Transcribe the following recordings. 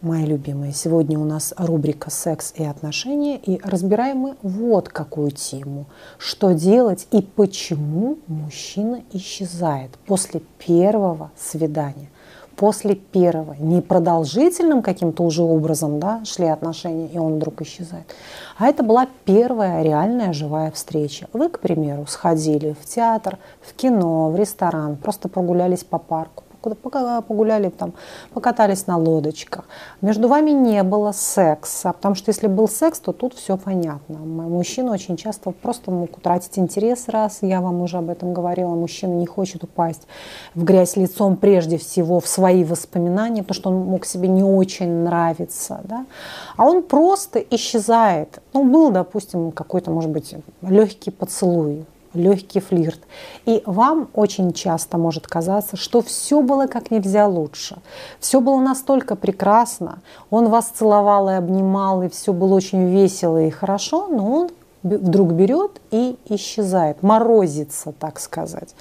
мои любимые. Сегодня у нас рубрика «Секс и отношения», и разбираем мы вот какую тему. Что делать и почему мужчина исчезает после первого свидания после первого, не продолжительным каким-то уже образом да, шли отношения, и он вдруг исчезает, а это была первая реальная живая встреча. Вы, к примеру, сходили в театр, в кино, в ресторан, просто прогулялись по парку погуляли, там, покатались на лодочках. Между вами не было секса, потому что если был секс, то тут все понятно. Мужчина очень часто просто мог утратить интерес раз, я вам уже об этом говорила, мужчина не хочет упасть в грязь лицом прежде всего в свои воспоминания, потому что он мог себе не очень нравиться, да? а он просто исчезает. Ну, был, допустим, какой-то, может быть, легкий поцелуй, легкий флирт. И вам очень часто может казаться, что все было как нельзя лучше. Все было настолько прекрасно. Он вас целовал и обнимал, и все было очень весело и хорошо, но он вдруг берет и исчезает, морозится, так сказать.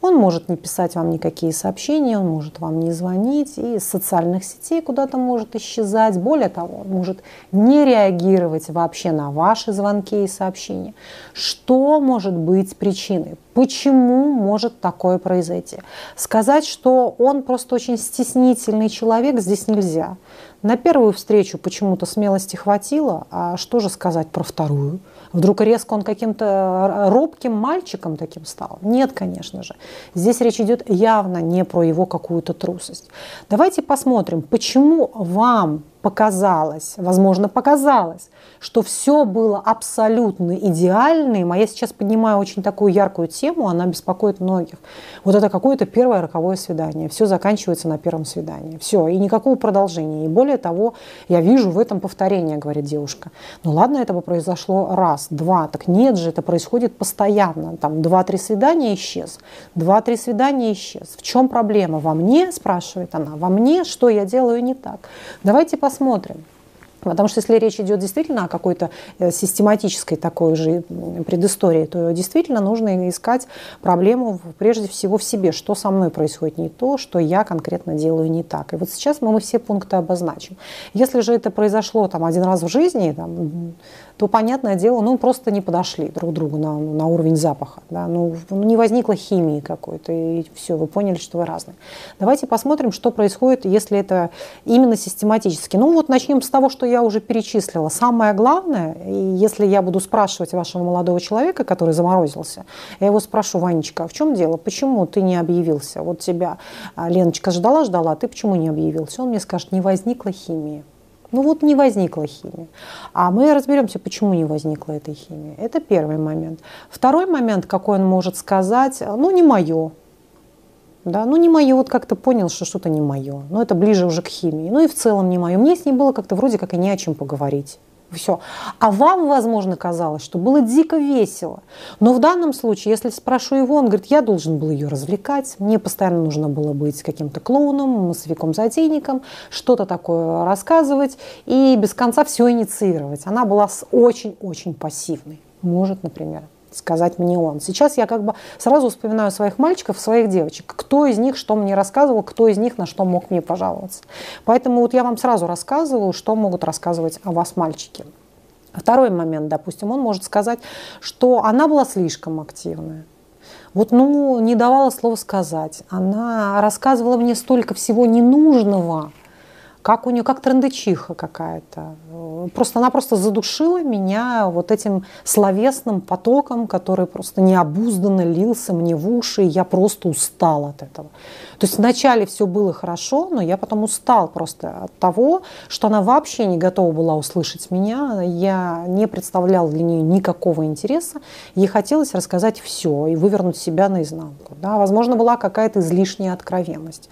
Он может не писать вам никакие сообщения, он может вам не звонить, и из социальных сетей куда-то может исчезать. Более того, он может не реагировать вообще на ваши звонки и сообщения. Что может быть причиной? Почему может такое произойти? Сказать, что он просто очень стеснительный человек, здесь нельзя. На первую встречу почему-то смелости хватило, а что же сказать про вторую? Вдруг резко он каким-то робким мальчиком таким стал? Нет, конечно же. Здесь речь идет явно не про его какую-то трусость. Давайте посмотрим, почему вам показалось, возможно, показалось, что все было абсолютно идеальным, а я сейчас поднимаю очень такую яркую тему, она беспокоит многих. Вот это какое-то первое роковое свидание, все заканчивается на первом свидании, все, и никакого продолжения. И более того, я вижу в этом повторение, говорит девушка. Ну ладно, это бы произошло раз, два, так нет же, это происходит постоянно. Там два-три свидания исчез, два-три свидания исчез. В чем проблема? Во мне, спрашивает она, во мне, что я делаю не так? Давайте посмотрим посмотрим. Потому что если речь идет действительно о какой-то э, систематической такой же предыстории, то действительно нужно искать проблему прежде всего в себе, что со мной происходит не то, что я конкретно делаю не так. И вот сейчас мы все пункты обозначим. Если же это произошло там, один раз в жизни, там, то, понятное дело, ну, просто не подошли друг другу на, на уровень запаха. Да? Ну, ну, не возникло химии какой-то, и все, вы поняли, что вы разные. Давайте посмотрим, что происходит, если это именно систематически. Ну, вот начнем с того, что я уже перечислила. Самое главное, если я буду спрашивать вашего молодого человека, который заморозился, я его спрошу, Ванечка, а в чем дело? Почему ты не объявился? Вот тебя а, Леночка ждала-ждала, а ты почему не объявился? Он мне скажет, не возникла химии. Ну вот не возникла химия. А мы разберемся, почему не возникла эта химия. Это первый момент. Второй момент, какой он может сказать, ну не мое. Да, ну не мое, вот как-то понял, что что-то не мое. Но это ближе уже к химии. Ну и в целом не мое. Мне с ней было как-то вроде как и не о чем поговорить. Все. А вам, возможно, казалось, что было дико весело. Но в данном случае, если спрошу его, он говорит, я должен был ее развлекать, мне постоянно нужно было быть каким-то клоуном, массовиком-затейником, что-то такое рассказывать и без конца все инициировать. Она была очень-очень пассивной. Может, например сказать мне он. Сейчас я как бы сразу вспоминаю своих мальчиков, своих девочек. Кто из них что мне рассказывал, кто из них на что мог мне пожаловаться. Поэтому вот я вам сразу рассказываю, что могут рассказывать о вас мальчики. Второй момент, допустим, он может сказать, что она была слишком активная. Вот, ну, не давала слова сказать. Она рассказывала мне столько всего ненужного, как у нее, как трендечиха какая-то. Просто она просто задушила меня вот этим словесным потоком, который просто необузданно лился мне в уши, и я просто устал от этого. То есть вначале все было хорошо, но я потом устал просто от того, что она вообще не готова была услышать меня, я не представлял для нее никакого интереса, ей хотелось рассказать все и вывернуть себя наизнанку. Да? Возможно, была какая-то излишняя откровенность.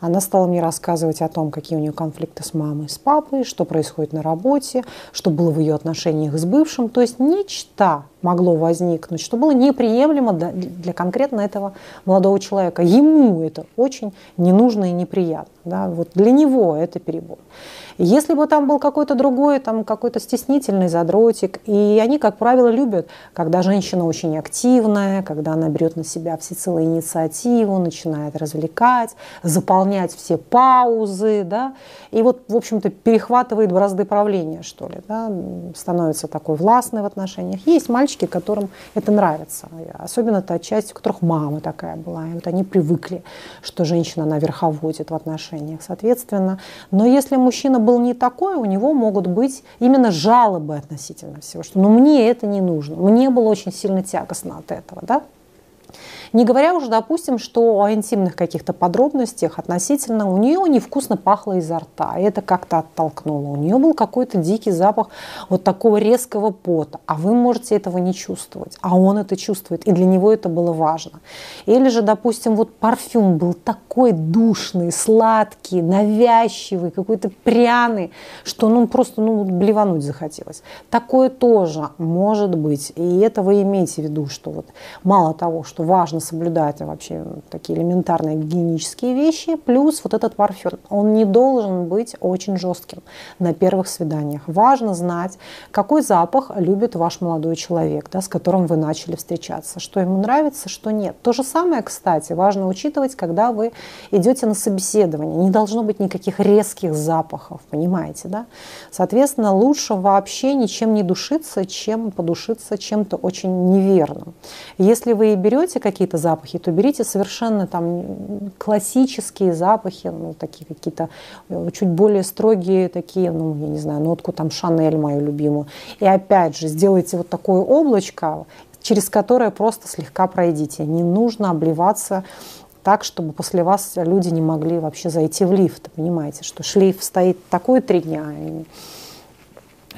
Она стала мне рассказывать о том, какие у нее конфликты с мамой, с папой, что происходит на работе, что было в ее отношениях с бывшим. То есть нечто могло возникнуть, что было неприемлемо для конкретно этого молодого человека. Ему это очень не нужно и неприятно. Да? Вот для него это перебор. Если бы там был какой-то другой, там какой-то стеснительный задротик, и они, как правило, любят, когда женщина очень активная, когда она берет на себя всецелую инициативу, начинает развлекать, заполнять все паузы, да, и вот, в общем-то, перехватывает бразды правления, что ли, да, становится такой властной в отношениях. Есть мальчики, которым это нравится, особенно та часть, у которых мама такая была, и вот они привыкли, что женщина на верховодит в отношениях, соответственно. Но если мужчина был не такой, у него могут быть именно жалобы относительно всего, что ну мне это не нужно, мне было очень сильно тягостно от этого, да, не говоря уже, допустим, что о интимных каких-то подробностях относительно у нее невкусно пахло изо рта, и это как-то оттолкнуло. У нее был какой-то дикий запах вот такого резкого пота, а вы можете этого не чувствовать, а он это чувствует, и для него это было важно. Или же, допустим, вот парфюм был такой душный, сладкий, навязчивый, какой-то пряный, что ну просто ну, блевануть захотелось. Такое тоже может быть, и это вы имеете в виду, что вот мало того, что важно нужно соблюдать вообще такие элементарные гигиенические вещи. Плюс вот этот парфюм, он не должен быть очень жестким на первых свиданиях. Важно знать, какой запах любит ваш молодой человек, да, с которым вы начали встречаться, что ему нравится, что нет. То же самое, кстати, важно учитывать, когда вы идете на собеседование. Не должно быть никаких резких запахов, понимаете, да? Соответственно, лучше вообще ничем не душиться, чем подушиться чем-то очень неверным. Если вы берете какие-то какие-то запахи, то берите совершенно там классические запахи, ну, такие какие-то э, чуть более строгие такие, ну, я не знаю, нотку там Шанель мою любимую. И опять же, сделайте вот такое облачко, через которое просто слегка пройдите. Не нужно обливаться так, чтобы после вас люди не могли вообще зайти в лифт. Понимаете, что шлейф стоит такой три дня,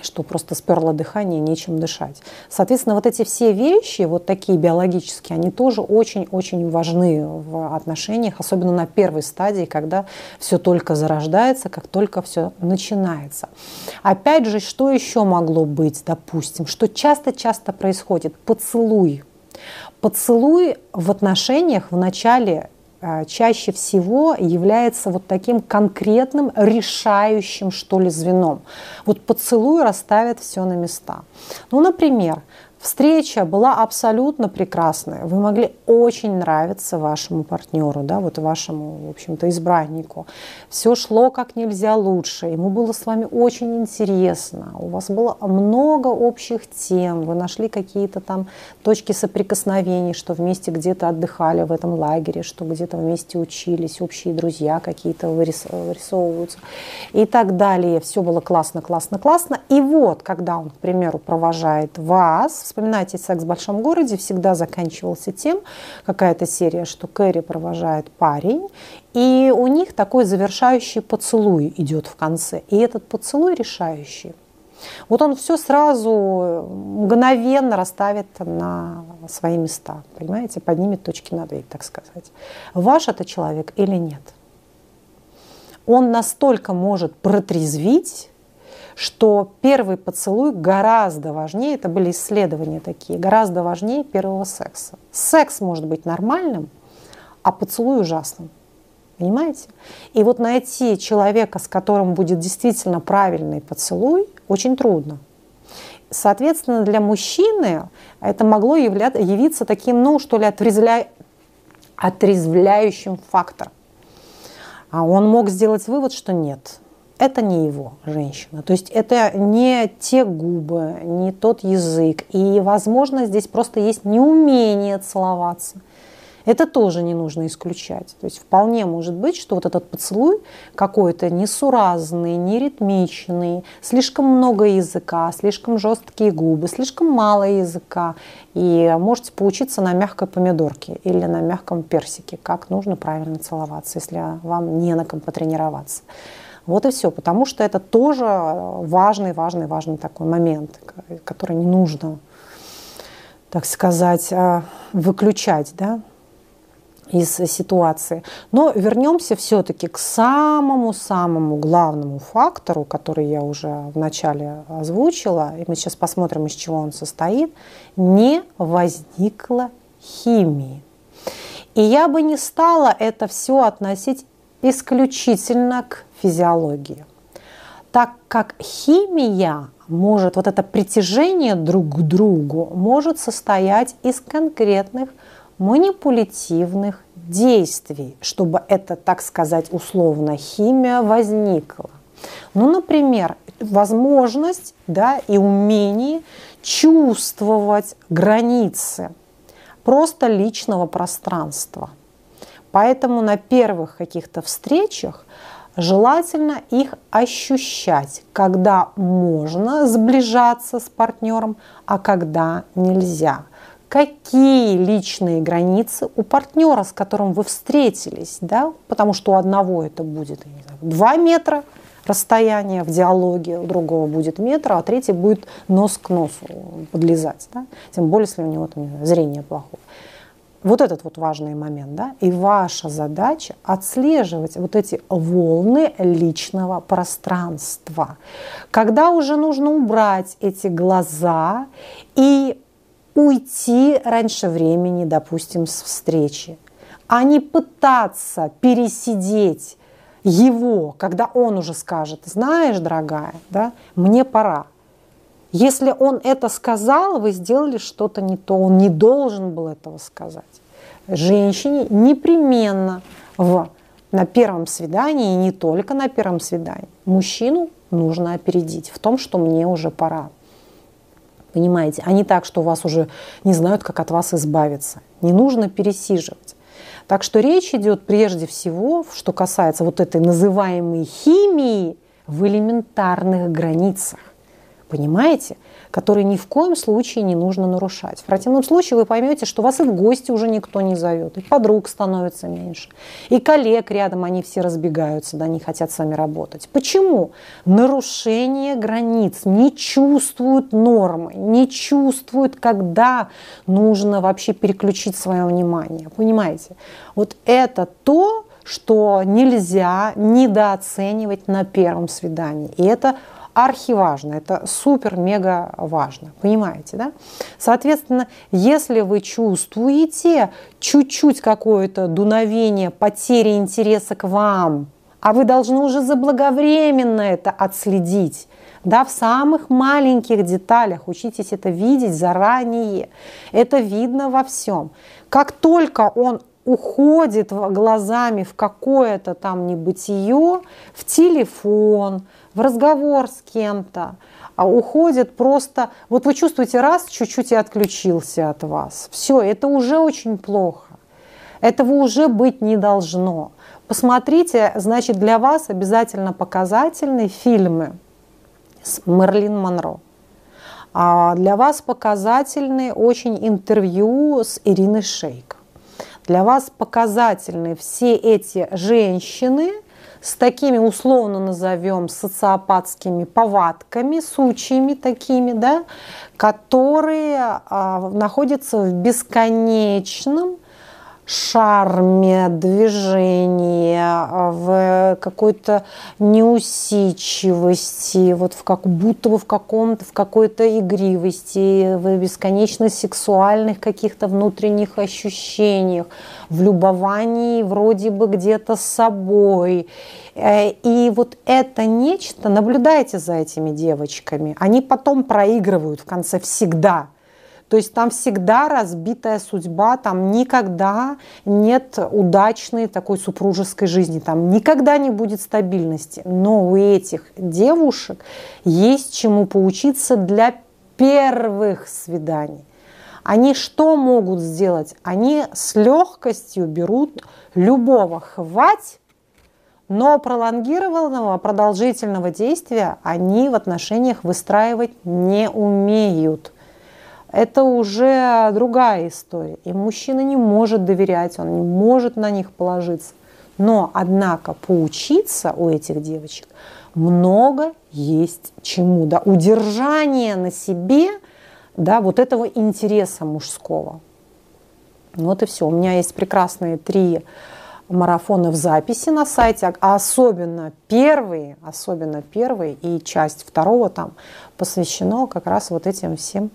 что просто сперло дыхание, нечем дышать. Соответственно, вот эти все вещи, вот такие биологические, они тоже очень-очень важны в отношениях, особенно на первой стадии, когда все только зарождается, как только все начинается. Опять же, что еще могло быть, допустим, что часто-часто происходит? Поцелуй. Поцелуй в отношениях в начале чаще всего является вот таким конкретным, решающим, что ли, звеном. Вот поцелуй расставит все на места. Ну, например, Встреча была абсолютно прекрасная. Вы могли очень нравиться вашему партнеру, да, вот вашему, в общем-то, избраннику. Все шло как нельзя лучше. Ему было с вами очень интересно. У вас было много общих тем. Вы нашли какие-то там точки соприкосновений, что вместе где-то отдыхали в этом лагере, что где-то вместе учились, общие друзья какие-то вырисовываются и так далее. Все было классно, классно, классно. И вот, когда он, к примеру, провожает вас Вспоминайте «Секс в большом городе» всегда заканчивался тем, какая-то серия, что Кэрри провожает парень, и у них такой завершающий поцелуй идет в конце. И этот поцелуй решающий. Вот он все сразу мгновенно расставит на свои места, понимаете, поднимет точки над «и», так сказать. Ваш это человек или нет? Он настолько может протрезвить, что первый поцелуй гораздо важнее, это были исследования такие, гораздо важнее первого секса. Секс может быть нормальным, а поцелуй ужасным. Понимаете? И вот найти человека, с которым будет действительно правильный поцелуй, очень трудно. Соответственно, для мужчины это могло являться, явиться таким, ну, что ли, отрезвля... отрезвляющим фактором. А он мог сделать вывод, что нет, это не его женщина. То есть это не те губы, не тот язык. И, возможно, здесь просто есть неумение целоваться. Это тоже не нужно исключать. То есть вполне может быть, что вот этот поцелуй какой-то несуразный, неритмичный, слишком много языка, слишком жесткие губы, слишком мало языка. И можете поучиться на мягкой помидорке или на мягком персике, как нужно правильно целоваться, если вам не на ком потренироваться. Вот и все, потому что это тоже важный, важный, важный такой момент, который не нужно, так сказать, а, выключать, да, из ситуации. Но вернемся все-таки к самому-самому главному фактору, который я уже вначале озвучила, и мы сейчас посмотрим, из чего он состоит. Не возникло химии. И я бы не стала это все относить исключительно к физиологии. Так как химия может, вот это притяжение друг к другу может состоять из конкретных манипулятивных действий, чтобы это, так сказать, условно химия возникла. Ну, например, возможность да, и умение чувствовать границы просто личного пространства. Поэтому на первых каких-то встречах желательно их ощущать, когда можно сближаться с партнером, а когда нельзя. Какие личные границы у партнера, с которым вы встретились, да? потому что у одного это будет знаю, 2 метра расстояние в диалоге, у другого будет метр, а третий будет нос к носу подлезать. Да? Тем более, если у него там, знаю, зрение плохое. Вот этот вот важный момент, да, и ваша задача отслеживать вот эти волны личного пространства. Когда уже нужно убрать эти глаза и уйти раньше времени, допустим, с встречи, а не пытаться пересидеть его, когда он уже скажет, знаешь, дорогая, да, мне пора. Если он это сказал, вы сделали что-то не то, он не должен был этого сказать. Женщине непременно в, на первом свидании, и не только на первом свидании, мужчину нужно опередить в том, что мне уже пора. Понимаете? А не так, что вас уже не знают, как от вас избавиться. Не нужно пересиживать. Так что речь идет прежде всего, что касается вот этой называемой химии, в элементарных границах. Понимаете? Которые ни в коем случае не нужно нарушать. В противном случае вы поймете, что вас и в гости уже никто не зовет, и подруг становится меньше, и коллег рядом, они все разбегаются, да, не хотят с вами работать. Почему? Нарушение границ, не чувствуют нормы, не чувствуют, когда нужно вообще переключить свое внимание. Понимаете? Вот это то, что нельзя недооценивать на первом свидании. И это архиважно, это супер-мега важно, понимаете, да? Соответственно, если вы чувствуете чуть-чуть какое-то дуновение потери интереса к вам, а вы должны уже заблаговременно это отследить, да, в самых маленьких деталях учитесь это видеть заранее. Это видно во всем. Как только он уходит глазами в какое-то там небытие, в телефон, в разговор с кем-то, а уходит просто... Вот вы чувствуете, раз, чуть-чуть и отключился от вас. Все, это уже очень плохо. Этого уже быть не должно. Посмотрите, значит, для вас обязательно показательные фильмы с Мерлин Монро. А для вас показательные очень интервью с Ириной Шейк. Для вас показательны все эти женщины, с такими условно назовем социопатскими повадками, сучьями такими, да, которые а, находятся в бесконечном шарме, движении, в какой-то неусидчивости, вот в как будто бы в каком-то, в какой-то игривости, в бесконечно сексуальных каких-то внутренних ощущениях, в любовании вроде бы где-то с собой. Э, и вот это нечто, наблюдайте за этими девочками, они потом проигрывают в конце всегда – то есть там всегда разбитая судьба, там никогда нет удачной такой супружеской жизни, там никогда не будет стабильности. Но у этих девушек есть чему поучиться для первых свиданий. Они что могут сделать? Они с легкостью берут любого хвать, но пролонгированного, продолжительного действия они в отношениях выстраивать не умеют – это уже другая история. И мужчина не может доверять, он не может на них положиться. Но, однако, поучиться у этих девочек много есть чему. Да? Удержание на себе да, вот этого интереса мужского. Вот и все. У меня есть прекрасные три марафона в записи на сайте, а особенно первые, особенно первый и часть второго там посвящено как раз вот этим всем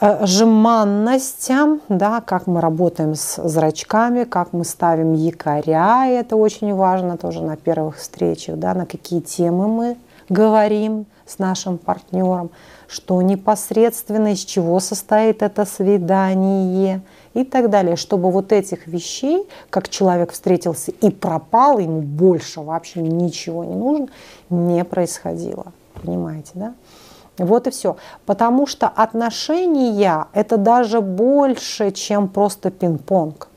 жеманность, да, как мы работаем с зрачками, как мы ставим якоря, это очень важно тоже на первых встречах, да, на какие темы мы говорим с нашим партнером, что непосредственно из чего состоит это свидание и так далее, чтобы вот этих вещей, как человек встретился и пропал, ему больше вообще ничего не нужно, не происходило. Понимаете, да? Вот и все. Потому что отношения – это даже больше, чем просто пинг-понг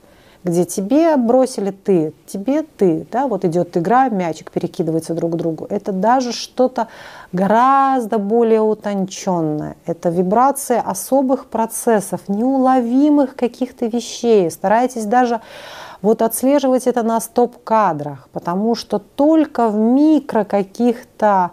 где тебе бросили ты, тебе ты, да, вот идет игра, мячик перекидывается друг к другу. Это даже что-то гораздо более утонченное. Это вибрация особых процессов, неуловимых каких-то вещей. Старайтесь даже вот отслеживать это на стоп-кадрах, потому что только в микро каких-то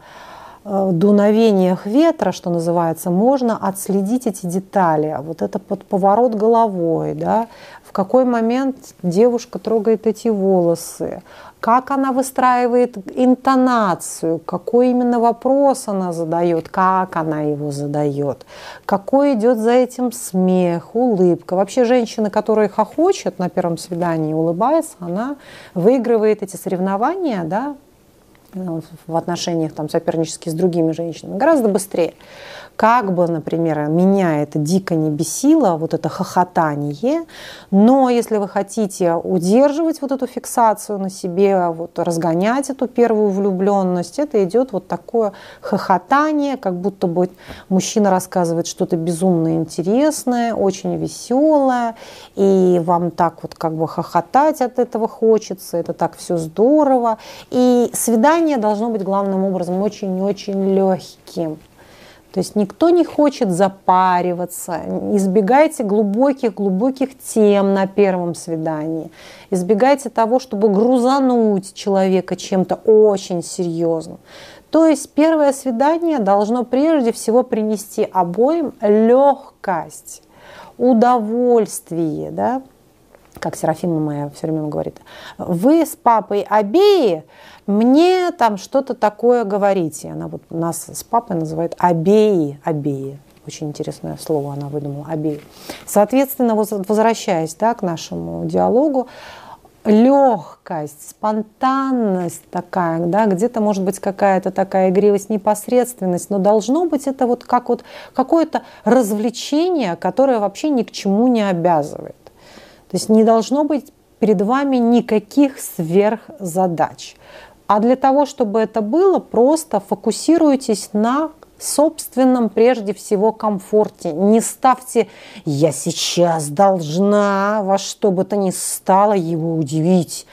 дуновениях ветра, что называется, можно отследить эти детали. Вот это под поворот головой, да, в какой момент девушка трогает эти волосы, как она выстраивает интонацию, какой именно вопрос она задает, как она его задает, какой идет за этим смех, улыбка. Вообще женщина, которая хохочет на первом свидании, улыбается, она выигрывает эти соревнования, да, в отношениях там, сопернически с другими женщинами гораздо быстрее как бы, например, меня это дико не бесило, вот это хохотание, но если вы хотите удерживать вот эту фиксацию на себе, вот разгонять эту первую влюбленность, это идет вот такое хохотание, как будто бы мужчина рассказывает что-то безумно интересное, очень веселое, и вам так вот как бы хохотать от этого хочется, это так все здорово. И свидание должно быть главным образом очень-очень легким. То есть никто не хочет запариваться, избегайте глубоких-глубоких тем на первом свидании, избегайте того, чтобы грузануть человека чем-то очень серьезным. То есть первое свидание должно прежде всего принести обоим легкость, удовольствие, да, как Серафима моя все время говорит, вы с папой обеи мне там что-то такое говорите. Она вот нас с папой называет обеи, обеи. Очень интересное слово она выдумала, обеи. Соответственно, возвращаясь да, к нашему диалогу, легкость, спонтанность такая, да, где-то может быть какая-то такая игривость, непосредственность, но должно быть это вот как вот какое-то развлечение, которое вообще ни к чему не обязывает. То есть не должно быть перед вами никаких сверхзадач. А для того, чтобы это было, просто фокусируйтесь на собственном прежде всего комфорте. Не ставьте «я сейчас должна во что бы то ни стало его удивить».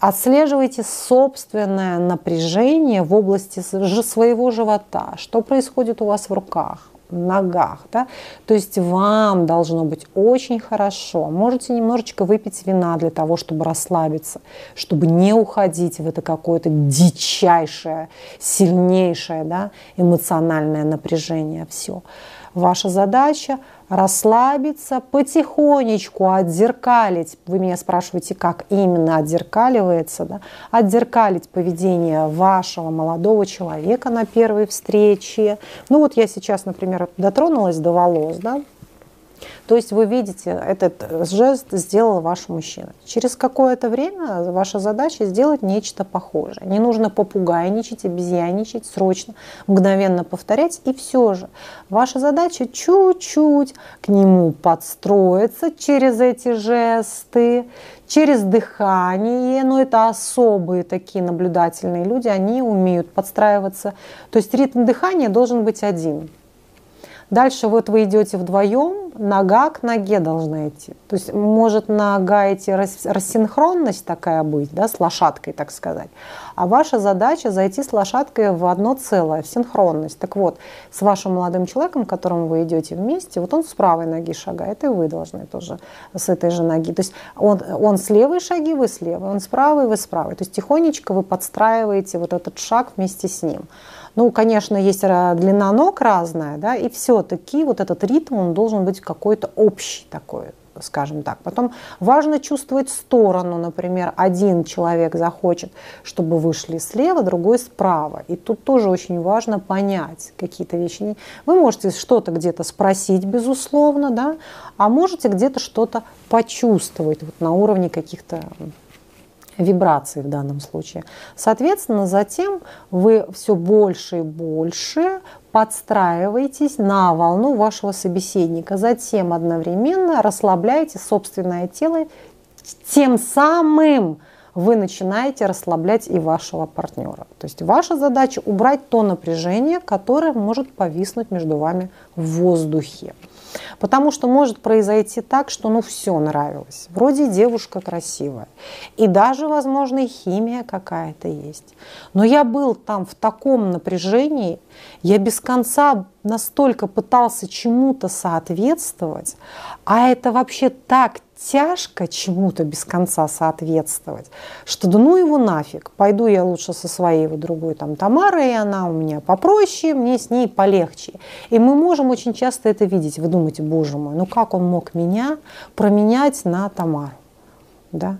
Отслеживайте собственное напряжение в области своего живота, что происходит у вас в руках, ногах. Да? То есть вам должно быть очень хорошо. Можете немножечко выпить вина для того, чтобы расслабиться, чтобы не уходить в это какое-то дичайшее, сильнейшее да, эмоциональное напряжение. Все. Ваша задача расслабиться, потихонечку отзеркалить. Вы меня спрашиваете, как именно отзеркаливается, да? Отзеркалить поведение вашего молодого человека на первой встрече. Ну вот я сейчас, например, дотронулась до волос, да, то есть вы видите, этот жест сделал ваш мужчина. Через какое-то время ваша задача сделать нечто похожее. Не нужно попугайничать, обезьяничать, срочно, мгновенно повторять. И все же ваша задача чуть-чуть к нему подстроиться через эти жесты, через дыхание, но это особые такие наблюдательные люди, они умеют подстраиваться. То есть ритм дыхания должен быть один. Дальше вот вы идете вдвоем, нога к ноге должна идти. То есть может нога идти рассинхронность такая быть, да, с лошадкой, так сказать. А ваша задача зайти с лошадкой в одно целое, в синхронность. Так вот, с вашим молодым человеком, к которому вы идете вместе, вот он с правой ноги шагает, и вы должны тоже с этой же ноги. То есть он, он с левой шаги, вы с левой, он с правой, вы с правой. То есть тихонечко вы подстраиваете вот этот шаг вместе с ним. Ну, конечно, есть длина ног разная, да, и все-таки вот этот ритм, он должен быть какой-то общий такой, скажем так. Потом важно чувствовать сторону, например, один человек захочет, чтобы вышли слева, другой справа. И тут тоже очень важно понять какие-то вещи. Вы можете что-то где-то спросить, безусловно, да, а можете где-то что-то почувствовать вот на уровне каких-то вибрации в данном случае. Соответственно, затем вы все больше и больше подстраиваетесь на волну вашего собеседника. Затем одновременно расслабляете собственное тело, тем самым вы начинаете расслаблять и вашего партнера. То есть ваша задача убрать то напряжение, которое может повиснуть между вами в воздухе. Потому что может произойти так, что ну все нравилось. Вроде девушка красивая. И даже, возможно, и химия какая-то есть. Но я был там в таком напряжении, я без конца настолько пытался чему-то соответствовать, а это вообще так тяжко чему-то без конца соответствовать, что да ну его нафиг, пойду я лучше со своей вот другой там Тамарой, и она у меня попроще, мне с ней полегче. И мы можем очень часто это видеть. Вы думаете, боже мой, ну как он мог меня променять на Тамару? Да?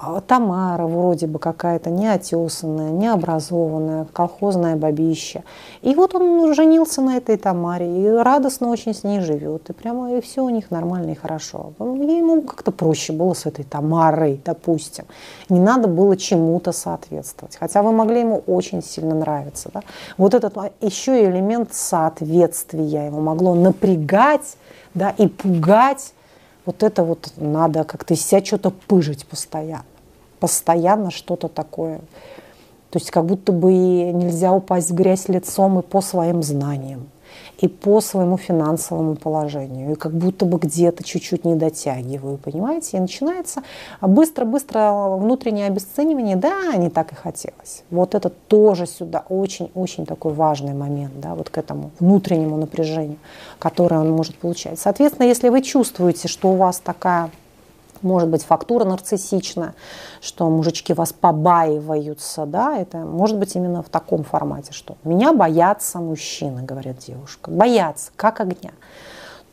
А Тамара вроде бы какая-то неотесанная, необразованная, колхозная бабища. И вот он женился на этой Тамаре и радостно очень с ней живет. И прямо и все у них нормально и хорошо. Ему как-то проще было с этой Тамарой, допустим. Не надо было чему-то соответствовать. Хотя вы могли ему очень сильно нравиться. Да? Вот этот еще элемент соответствия его могло напрягать да, и пугать вот это вот надо как-то из себя что-то пыжить постоянно. Постоянно что-то такое. То есть как будто бы нельзя упасть в грязь лицом и по своим знаниям и по своему финансовому положению, и как будто бы где-то чуть-чуть не дотягиваю, понимаете? И начинается быстро-быстро внутреннее обесценивание, да, не так и хотелось. Вот это тоже сюда очень-очень такой важный момент, да, вот к этому внутреннему напряжению, которое он может получать. Соответственно, если вы чувствуете, что у вас такая может быть фактура нарциссичная, что мужички вас побаиваются, да, это может быть именно в таком формате, что меня боятся мужчины, говорит девушка, боятся, как огня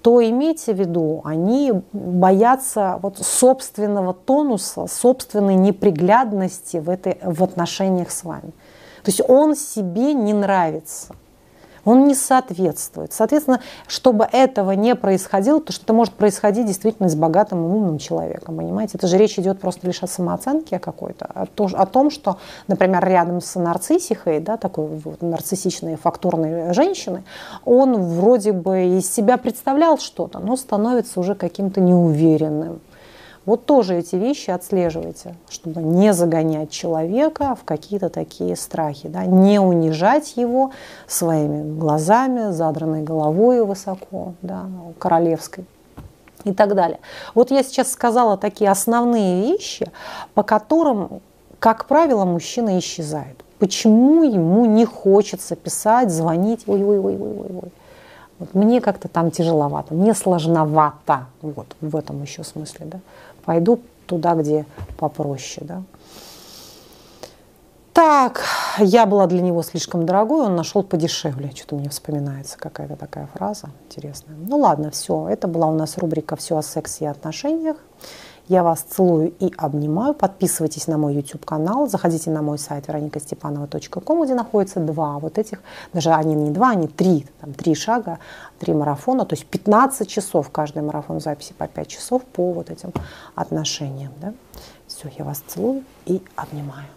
то имейте в виду, они боятся вот собственного тонуса, собственной неприглядности в, этой, в отношениях с вами. То есть он себе не нравится он не соответствует. Соответственно, чтобы этого не происходило, то что это может происходить действительно с богатым и умным человеком, понимаете? Это же речь идет просто лишь о самооценке какой-то, о, о том, что, например, рядом с нарциссихой, да, такой вот нарциссичной фактурной женщиной, он вроде бы из себя представлял что-то, но становится уже каким-то неуверенным. Вот тоже эти вещи отслеживайте, чтобы не загонять человека в какие-то такие страхи, да, не унижать его своими глазами, задранной головой высоко, да, королевской и так далее. Вот я сейчас сказала такие основные вещи, по которым, как правило, мужчина исчезает. Почему ему не хочется писать, звонить, ой-ой-ой-ой-ой. Вот мне как-то там тяжеловато, мне сложновато, вот в этом еще смысле, да пойду туда, где попроще. Да. Так, я была для него слишком дорогой, он нашел подешевле. Что-то мне вспоминается какая-то такая фраза интересная. Ну ладно, все. Это была у нас рубрика «Все о сексе и отношениях». Я вас целую и обнимаю. Подписывайтесь на мой YouTube-канал, заходите на мой сайт вероникастепанова.ком, где находится два вот этих, даже они не два, они три, там три шага, три марафона, то есть 15 часов каждый марафон записи по 5 часов по вот этим отношениям. Да? Все, я вас целую и обнимаю.